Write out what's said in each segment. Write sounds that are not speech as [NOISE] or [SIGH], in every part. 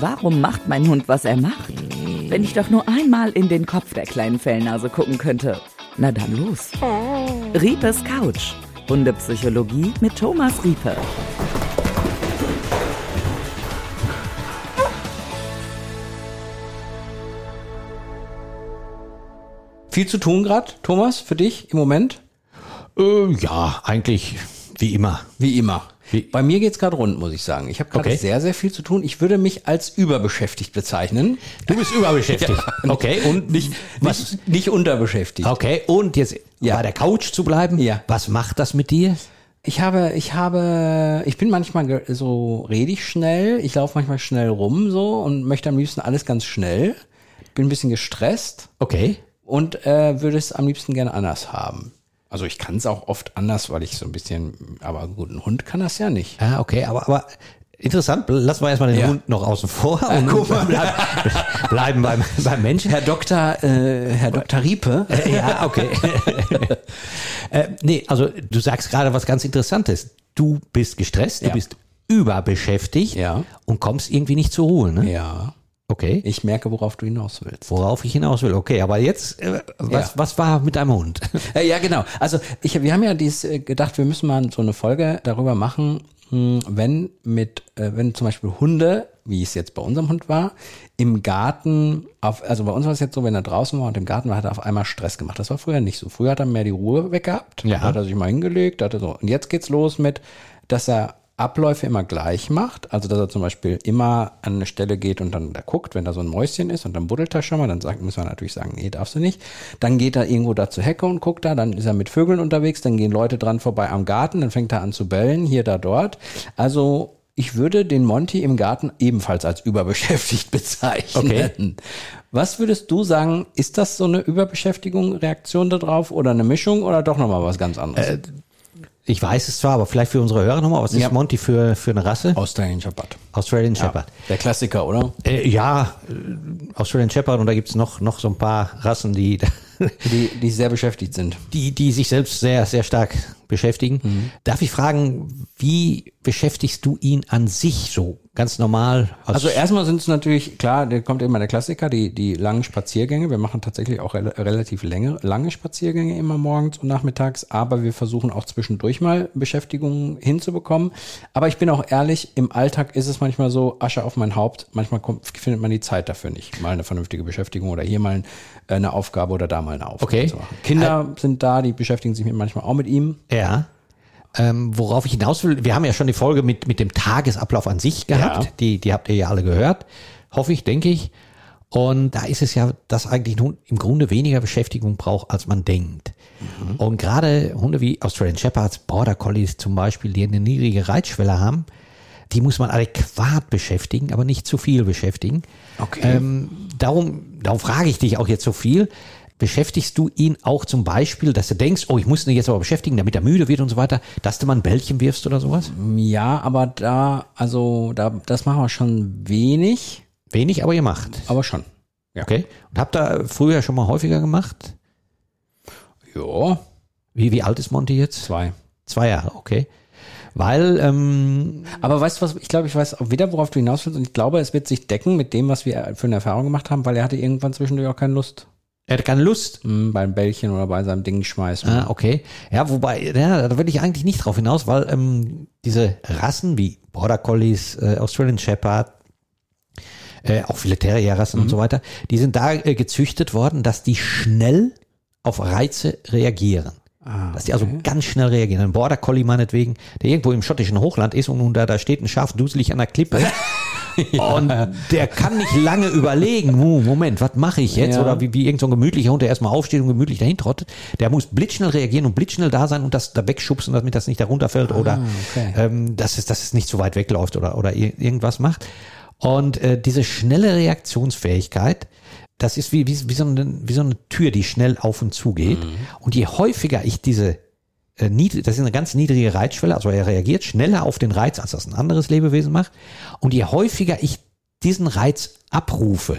Warum macht mein Hund, was er macht? Wenn ich doch nur einmal in den Kopf der kleinen Fellnase gucken könnte. Na dann los. Riepes Couch. Hundepsychologie mit Thomas Riepe. Viel zu tun gerade, Thomas, für dich im Moment? Äh, ja, eigentlich wie immer. Wie immer. Wie- Bei mir geht's gerade rund, muss ich sagen. Ich habe gerade Okay. sehr, sehr viel zu tun. Ich würde mich als überbeschäftigt bezeichnen. Du bist überbeschäftigt. [LAUGHS] okay, und nicht, was? Nicht, nicht unterbeschäftigt. Okay, und jetzt Ja. bei der Couch zu bleiben. Ja. Was macht das mit dir? Ich habe, ich habe, ich bin manchmal so redig schnell. Ich laufe manchmal schnell rum so und möchte am liebsten alles ganz schnell. Bin ein bisschen gestresst Okay. und äh, würde es am liebsten gerne anders haben. Also ich kann es auch oft anders, weil ich so ein bisschen, aber gut, ein Hund kann das ja nicht. Ah, okay, aber, aber interessant. Lassen wir erstmal den Ja. Hund noch außen vor und [LAUGHS] guck mal. bleiben, bleiben beim, beim Menschen. Herr Doktor, äh, Herr Doktor Riepe. Äh, Ja, okay. [LAUGHS] äh, nee, also du sagst gerade was ganz Interessantes. Du bist gestresst, Ja. du bist überbeschäftigt Ja. und kommst irgendwie nicht zur Ruhe, ne? Ja, Okay. ich merke, worauf du hinaus willst. Worauf ich hinaus will. Okay, aber jetzt, äh, was, Ja. was war mit deinem Hund? [LAUGHS] Äh, ja, genau. Also ich, wir haben ja dies äh, gedacht, wir müssen mal so eine Folge darüber machen, mh, wenn mit, äh, wenn zum Beispiel Hunde, wie es jetzt bei unserem Hund war, im Garten, auf, also bei uns war es jetzt so, wenn er draußen war und im Garten war, hat er auf einmal Stress gemacht. Das war früher nicht so. Früher hat er mehr die Ruhe weggehabt, Ja. hat er sich mal hingelegt, hat er so. Und jetzt geht's los mit, dass er Abläufe immer gleich macht. Also, dass er zum Beispiel immer an eine Stelle geht und dann da guckt, wenn da so ein Mäuschen ist und dann buddelt er schon mal, dann sagt, muss man natürlich sagen, nee, darfst du nicht. Dann geht er irgendwo da zur Hecke und guckt da, dann ist er mit Vögeln unterwegs, dann gehen Leute dran vorbei am Garten, dann fängt er an zu bellen, hier, da, dort. Also, ich würde den Monty im Garten ebenfalls als überbeschäftigt [LAUGHS] bezeichnen. Okay. Was würdest du sagen, ist das so eine Überbeschäftigung, Reaktion darauf oder eine Mischung oder doch nochmal was ganz anderes? Ich weiß es zwar, aber vielleicht für unsere Hörer nochmal, was ist Ja. Monty für, für eine Rasse? Australian Shepherd. Australian Shepherd. Der Klassiker, oder? Äh, ja, äh, Australian Shepherd und da gibt's noch, noch so ein paar Rassen, die, Die, die sehr beschäftigt sind. die, die sich selbst sehr, sehr stark beschäftigen. Darf ich fragen, wie beschäftigst du ihn an sich so ganz normal? Also erstmal sind es natürlich, klar, da kommt immer der Klassiker, die, die langen Spaziergänge. Wir machen tatsächlich auch rel relativ lange, lange Spaziergänge immer morgens und nachmittags, aber wir versuchen auch zwischendurch mal Beschäftigungen hinzubekommen. Aber ich bin auch ehrlich, im Alltag ist es manchmal so, Asche auf mein Haupt, manchmal kommt, findet man die Zeit dafür nicht. Mal eine vernünftige Beschäftigung oder hier mal äh, eine Aufgabe oder da mal eine Aufgabe Okay. zu machen. Kinder sind da, die beschäftigen sich mit- manchmal auch mit ihm. Ja. Ähm, worauf ich hinaus will, wir haben ja schon die Folge mit, mit dem Tagesablauf an sich gehabt. Ja. Die, die habt ihr ja alle gehört. Hoffe ich, denke ich. Und da ist es ja, dass eigentlich Hund im Grunde weniger Beschäftigung braucht, als man denkt. Und gerade Hunde wie Australian Shepherds, Border Collies zum Beispiel, die eine niedrige Reitschwelle haben, die muss man adäquat beschäftigen, aber nicht zu viel beschäftigen. Okay. Ähm, darum, darum frage ich dich auch jetzt so viel. Beschäftigst du ihn auch zum Beispiel, dass du denkst, oh, ich muss ihn jetzt aber beschäftigen, damit er müde wird und so weiter, dass du mal ein Bällchen wirfst oder sowas? Ja, aber da, also da, das machen wir schon wenig, Wenig, aber ihr macht. aber schon. Ja. Okay. Und habt ihr früher schon mal häufiger gemacht? Ja, Wie, wie alt ist Monty jetzt? zwei. Zwei Jahre, okay. Weil, ähm, Aber weißt du was, ich glaube, ich weiß auch wieder, worauf du hinaus willst und ich glaube, es wird sich decken mit dem, was wir für eine Erfahrung gemacht haben, weil er hatte irgendwann zwischendurch auch keine Lust er hat keine Lust. hm, beim Bällchen oder bei seinem Ding schmeißen. Ah, okay. Ja, wobei, ja, da will ich eigentlich nicht drauf hinaus, weil ähm, diese Rassen wie Border Collies, äh, Australian Shepherd, äh, auch viele Terrierrassen und so weiter, die sind da äh, gezüchtet worden, dass die schnell auf Reize reagieren. Ah, Dass die also ganz schnell reagieren. Ein Border Collie meinetwegen, der irgendwo im schottischen Hochland ist und nun da, da steht ein Schaf duselig an der Klippe. [LAUGHS] Und der kann nicht lange überlegen, "Hu, Moment, was mache ich jetzt? Ja. Oder wie, wie irgendein so gemütlicher Hund, der erstmal aufsteht und gemütlich dahin trottet. Der muss blitzschnell reagieren und blitzschnell da sein und das da wegschubsen, damit das nicht da runterfällt oder Ah, okay. ähm, dass, es, dass es nicht zu weit wegläuft oder, oder ir- irgendwas macht. Und äh, diese schnelle Reaktionsfähigkeit, das ist wie, wie, wie, so eine, wie so eine Tür, die schnell auf und zu geht. Mhm. Und je häufiger ich diese äh, niedrig, das ist eine ganz niedrige Reizschwelle, also er reagiert schneller auf den Reiz, als das ein anderes Lebewesen macht. Und je häufiger ich diesen Reiz abrufe,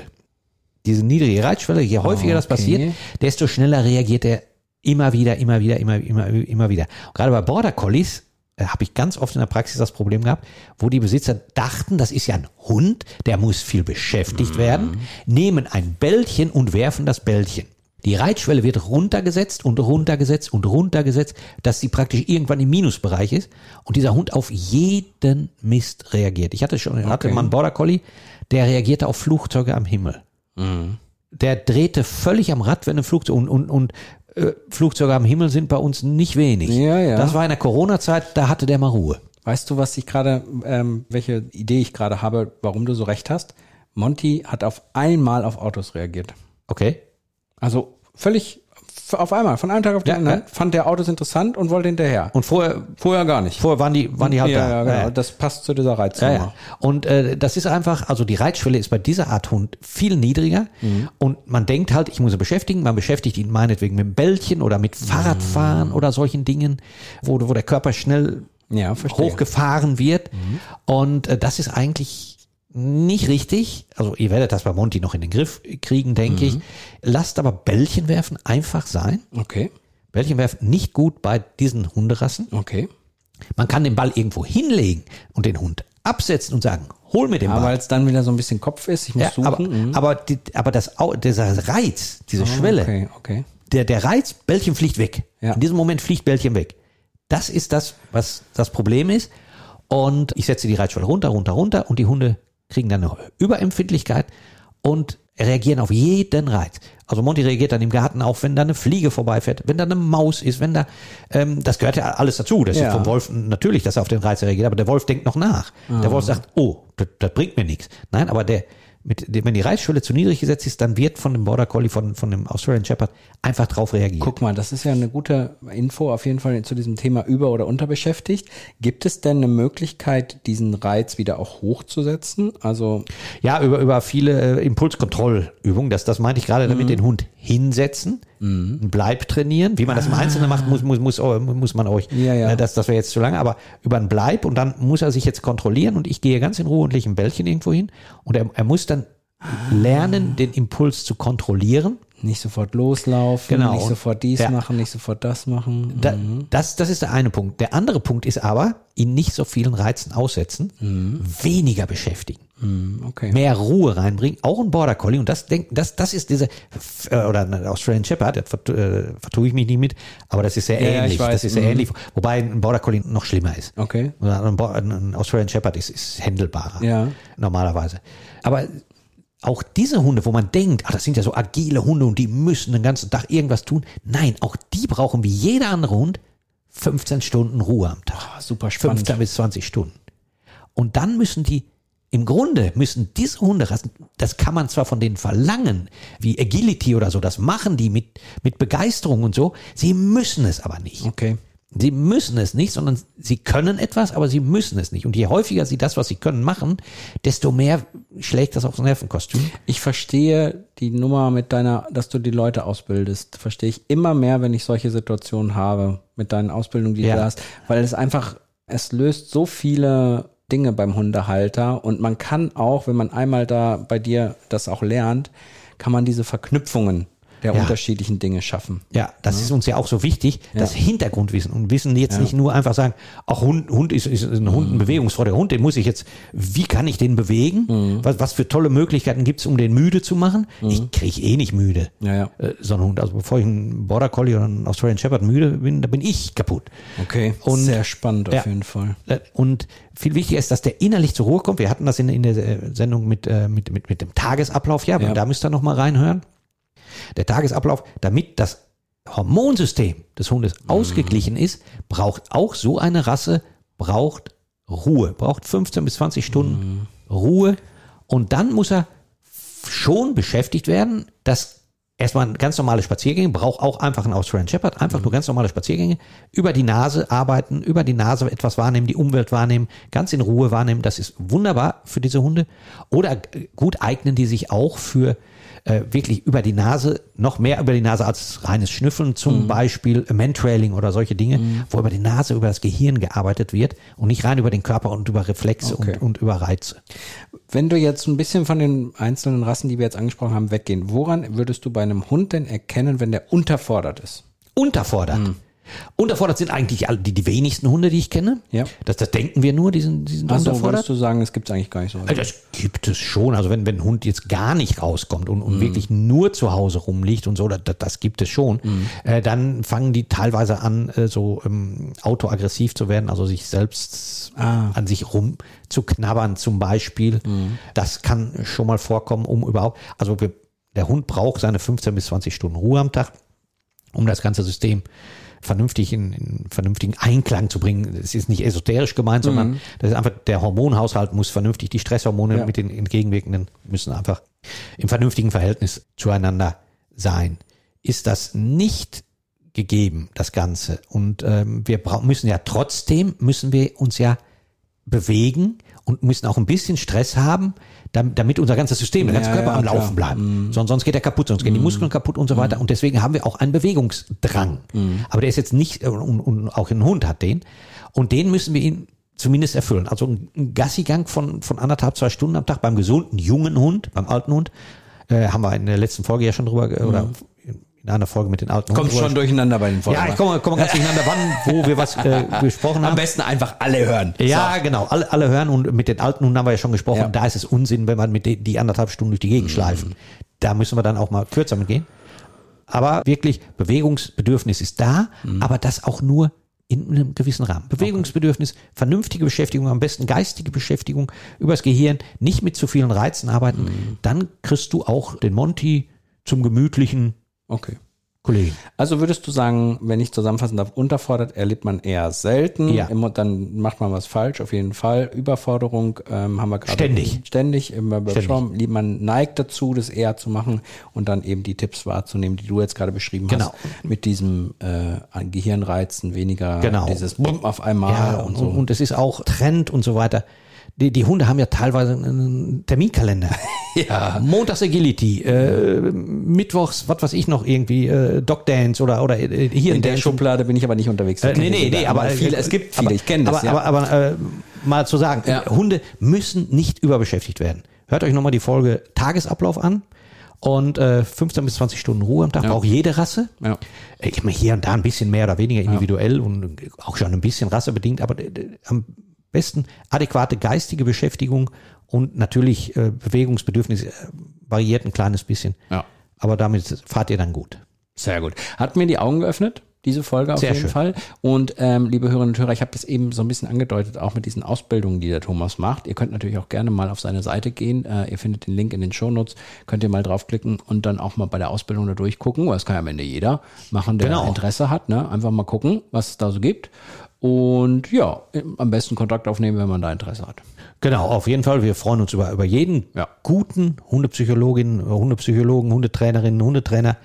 diese niedrige Reizschwelle, je häufiger das Okay. passiert, desto schneller reagiert er immer wieder, immer wieder, immer, immer, immer wieder. Und gerade bei Border Collies äh, habe ich ganz oft in der Praxis das Problem gehabt, wo die Besitzer dachten, das ist ja ein Hund, der muss viel beschäftigt werden, nehmen ein Bällchen und werfen das Bällchen. Die Reitschwelle wird runtergesetzt und runtergesetzt und runtergesetzt, dass sie praktisch irgendwann im Minusbereich ist und dieser Hund auf jeden Mist reagiert. Ich hatte schon, hatte mal einen Border Collie, der reagierte auf Flugzeuge am Himmel. Der drehte völlig am Rad, wenn ein Flugzeug und, und, und äh, Flugzeuge am Himmel sind bei uns nicht wenig. Ja, ja. Das war in der Corona-Zeit, da hatte der mal Ruhe. Weißt du, was ich gerade, ähm, welche Idee ich gerade habe, warum du so recht hast? Monty hat auf einmal auf Autos reagiert. Okay. Also völlig auf einmal, von einem Tag auf den Ja, anderen, ja. fand der Autos interessant und wollte hinterher. Und vorher, vorher gar nicht. vorher waren die, waren die halt ja, da. ja, genau. Ja, ja. Das passt zu dieser ja. Und äh, das ist einfach, also die Reitschwelle ist bei dieser Art Hund viel niedriger und man denkt halt, ich muss ihn beschäftigen, man beschäftigt ihn meinetwegen mit dem Bällchen oder mit Fahrradfahren oder solchen Dingen, wo, wo der Körper schnell hochgefahren wird und äh, das ist eigentlich nicht richtig, also ihr werdet das bei Monty noch in den Griff kriegen, denke ich. Lasst aber Bällchen werfen einfach sein. Okay, Bällchen werfen nicht gut bei diesen Hunderassen. okay. Man kann den Ball irgendwo hinlegen und den Hund absetzen und sagen, hol mir den Aber Ball. weil es dann wieder so ein bisschen Kopf ist, ich muss Ja, suchen. aber, mhm. aber, die, aber das, dieser Reiz, diese Schwelle, Okay, okay. der, der Reiz, Bällchen fliegt weg. Ja. In diesem Moment fliegt Bällchen weg. Das ist das, was das Problem ist. Und ich setze die Reitschwelle runter, runter, runter und die Hunde kriegen dann eine Überempfindlichkeit und reagieren auf jeden Reiz. Also Monty reagiert dann im Garten auch, wenn da eine Fliege vorbeifährt, wenn da eine Maus ist, wenn da, ähm, das gehört ja alles dazu. Das Ja. ist vom Wolf natürlich, dass er auf den Reiz reagiert, aber der Wolf denkt noch nach. Der Wolf sagt, oh, das, das bringt mir nichts. Nein, aber der, mit, wenn die Reizschwelle zu niedrig gesetzt ist, dann wird von dem Border Collie, von, von dem Australian Shepherd einfach drauf reagiert. Guck mal, das ist ja eine gute Info auf jeden Fall zu diesem Thema über- oder unterbeschäftigt. Gibt es denn eine Möglichkeit, diesen Reiz wieder auch hochzusetzen? Also, Ja, über, über viele äh, Impulskontrollübungen. Das, das meinte ich gerade damit, den Hund hinsetzen, einen Bleib trainieren. Wie man das im Einzelnen macht, muss, muss, muss, muss man euch. Ja, ja. äh, Das, das wäre jetzt zu lange, aber über einen Bleib und dann muss er sich jetzt kontrollieren und ich gehe ganz in Ruhe und lege ein Bällchen irgendwo hin und er, er muss dann lernen, den Impuls zu kontrollieren. Nicht sofort loslaufen, Genau. nicht sofort dies Ja. machen, nicht sofort das machen. Da, das, das ist der eine Punkt. Der andere Punkt ist aber, ihn nicht so vielen Reizen aussetzen, weniger beschäftigen. Hm, okay. mehr Ruhe reinbringen, auch ein Border Collie und das das das ist diese äh, oder ein Australian Shepherd, vert, äh, vertue ich mich nicht mit, aber das ist sehr Ja, ja, ähnlich, ich weiß. das ist sehr Mhm. ähnlich, wobei ein Border Collie noch schlimmer ist. Okay. Ein Australian Shepherd ist, ist händelbarer Ja. normalerweise. Aber auch diese Hunde, wo man denkt, ah, das sind ja so agile Hunde und die müssen den ganzen Tag irgendwas tun. Nein, auch die brauchen wie jeder andere Hund 15 Stunden Ruhe am Tag. Ah, super spannend. 15 bis 20 Stunden. Und dann müssen die, im Grunde müssen diese Hunderassen, das kann man zwar von denen verlangen, wie Agility oder so, das machen die mit, mit Begeisterung und so, sie müssen es aber nicht. Okay. Sie müssen es nicht, sondern sie können etwas, aber sie müssen es nicht. Und je häufiger sie das, was sie können, machen, desto mehr schlägt das aufs Nervenkostüm. Ich verstehe die Nummer mit deiner, dass du die Leute ausbildest, verstehe ich immer mehr, wenn ich solche Situationen habe mit deinen Ausbildungen, die Ja. du hast, weil es einfach, es löst so viele Dinge beim Hundehalter und man kann auch, wenn man einmal da bei dir das auch lernt, kann man diese Verknüpfungen der Ja. unterschiedlichen Dinge schaffen. Ja, das ist uns ja auch so wichtig, das Hintergrundwissen und Wissen jetzt nicht nur einfach sagen, ach Hund, Hund ist, ist ein Hund, ein bewegungsfreudiger Hund, den muss ich jetzt, wie kann ich den bewegen? Was, was für tolle Möglichkeiten gibt's, um den müde zu machen? Ich krieg eh nicht müde. Ja, ja. Äh, so einen Hund. Also bevor ich einen Border Collie oder einen Australian Shepherd müde bin, da bin ich kaputt. Okay. Und- Sehr spannend auf Ja. jeden Fall. Äh, Und viel wichtiger ist, dass der innerlich zur Ruhe kommt. Wir hatten das in, in der Sendung mit, äh, mit, mit, mit dem Tagesablauf. Ja, Ja. da müsst ihr noch mal reinhören. Der Tagesablauf, damit das Hormonsystem des Hundes ausgeglichen ist, braucht auch so eine Rasse, braucht Ruhe, braucht 15 bis 20 Stunden Ruhe. Und dann muss er schon beschäftigt werden, dass erstmal ganz normale Spaziergänge, braucht auch einfach ein Australian Shepherd, einfach nur ganz normale Spaziergänge, über die Nase arbeiten, über die Nase etwas wahrnehmen, die Umwelt wahrnehmen, ganz in Ruhe wahrnehmen, das ist wunderbar für diese Hunde. Oder äh, gut eignen die sich auch für äh, wirklich über die Nase, noch mehr über die Nase als reines Schnüffeln, zum Beispiel Mantrailing oder solche Dinge, wo über die Nase, über das Gehirn gearbeitet wird und nicht rein über den Körper und über Reflexe Okay. und, und über Reize. Wenn du jetzt ein bisschen von den einzelnen Rassen, die wir jetzt angesprochen haben, weggehen, woran würdest du bei einem Hund denn erkennen, wenn der unterfordert ist? unterfordert. Unterfordert sind eigentlich alle, die, die wenigsten Hunde, die ich kenne. Ja. Das, das denken wir nur, die sind, die sind Also unterfordert. würdest du sagen, das gibt es eigentlich gar nicht so. Also das gibt es schon. Also wenn, wenn ein Hund jetzt gar nicht rauskommt und, und wirklich nur zu Hause rumliegt und so, das, das, gibt es schon, äh, dann fangen die teilweise an, äh, so ähm, autoaggressiv zu werden, also sich selbst an sich rum zu knabbern zum Beispiel. Das kann schon mal vorkommen, um überhaupt, also wir, der Hund braucht seine 15 bis 20 Stunden Ruhe am Tag, um das ganze System vernünftig in, in vernünftigen Einklang zu bringen. Es ist nicht esoterisch gemeint, sondern das ist einfach, der Hormonhaushalt muss vernünftig, die Stresshormone Ja. mit den entgegenwirkenden müssen einfach im vernünftigen Verhältnis zueinander sein. Ist das nicht gegeben, das Ganze, und ähm, wir müssen ja trotzdem, müssen wir uns ja bewegen und müssen auch ein bisschen Stress haben, dam- damit unser ganzes System, der ganze Ja, Körper ja, am klar. Laufen bleibt. Sonst, sonst geht er kaputt, sonst gehen die Muskeln kaputt und so weiter. Und deswegen haben wir auch einen Bewegungsdrang. Aber der ist jetzt nicht, äh, und, und auch ein Hund hat den. Und den müssen wir ihn zumindest erfüllen. Also ein Gassigang von, von anderthalb, zwei Stunden am Tag beim gesunden, jungen Hund, beim alten Hund, äh, haben wir in der letzten Folge ja schon drüber, oder in einer Folge mit den alten Kommt schon durcheinander bei den Folgen. Ja, ich komme, komme ganz durcheinander, wann, wo wir was äh, [LAUGHS] besprochen Am haben. besten einfach alle hören. Ja, genau. Alle, alle hören und mit den alten Hunden haben wir ja schon gesprochen. Ja. Da ist es Unsinn, wenn man mit die, die anderthalb Stunden durch die Gegend schleifen. Da müssen wir dann auch mal kürzer mitgehen. Aber wirklich, Bewegungsbedürfnis ist da, aber das auch nur in einem gewissen Rahmen. Bewegungsbedürfnis, vernünftige Beschäftigung, am besten geistige Beschäftigung übers Gehirn, nicht mit zu vielen Reizen arbeiten. Dann kriegst du auch den Monty zum gemütlichen Okay. Kollegen. Also würdest du sagen, wenn ich zusammenfassen darf, unterfordert erlebt man eher selten. Ja. Dann macht man was falsch, auf jeden Fall. Überforderung ähm, haben wir gerade. Ständig. Ständig immer Ständig. besprochen. Ständig. Man neigt dazu, das eher zu machen und dann eben die Tipps wahrzunehmen, die du jetzt gerade beschrieben Genau. hast. Mit diesem äh, Gehirnreizen, weniger Genau. dieses Bumm auf einmal Ja, und und, so. und es ist auch Trend und so weiter. Die, die Hunde haben ja teilweise einen Terminkalender. [LAUGHS] ja. Montags Agility, äh, Mittwochs, was weiß ich noch irgendwie, äh, Dog Dance oder, oder äh, hier In der Dance. Schublade bin ich aber nicht unterwegs. Äh, nee, nee, nee, aber viele, es gibt viele, aber, ich kenne das. Aber, ja. aber, aber äh, mal zu sagen, Ja. äh, Hunde müssen nicht überbeschäftigt werden. Hört euch nochmal die Folge Tagesablauf an und äh, 15 bis 20 Stunden Ruhe am Tag Ja. braucht jede Rasse. Ja. Äh, Ich meine, hier und da ein bisschen mehr oder weniger individuell und auch schon ein bisschen rassebedingt, aber äh, äh, am besten adäquate geistige Beschäftigung und natürlich äh, Bewegungsbedürfnis äh, variiert ein kleines bisschen. Ja. Aber damit fahrt ihr dann gut. Sehr gut. Hat mir die Augen geöffnet, diese Folge auf Sehr jeden schön. Fall. Und ähm, liebe Hörerinnen und Hörer, ich habe das eben so ein bisschen angedeutet, auch mit diesen Ausbildungen, die der Thomas macht. Ihr könnt natürlich auch gerne mal auf seine Seite gehen. Äh, ihr findet den Link in den Shownotes. Könnt ihr mal draufklicken und dann auch mal bei der Ausbildung da durchgucken. Weil das kann ja am Ende jeder machen, der Genau. Interesse hat. Ne? Einfach mal gucken, was es da so gibt. Und ja, am besten Kontakt aufnehmen, wenn man da Interesse hat. Genau, auf jeden Fall. Wir freuen uns über, über jeden Ja. guten Hundepsychologin, Hundepsychologen, Hundetrainerinnen, Hundetrainer.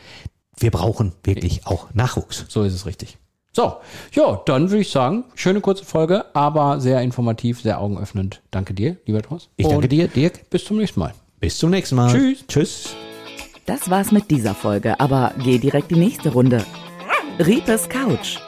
Wir brauchen wirklich auch Nachwuchs. So ist es richtig. So, ja, dann würde ich sagen, schöne kurze Folge, aber sehr informativ, sehr augenöffnend. Danke dir, lieber Thomas. Ich danke Und dir, Dirk. Bis zum nächsten Mal. Bis zum nächsten Mal. Tschüss. Tschüss. Das war's mit dieser Folge, aber geh direkt die nächste Runde. Riepes Couch,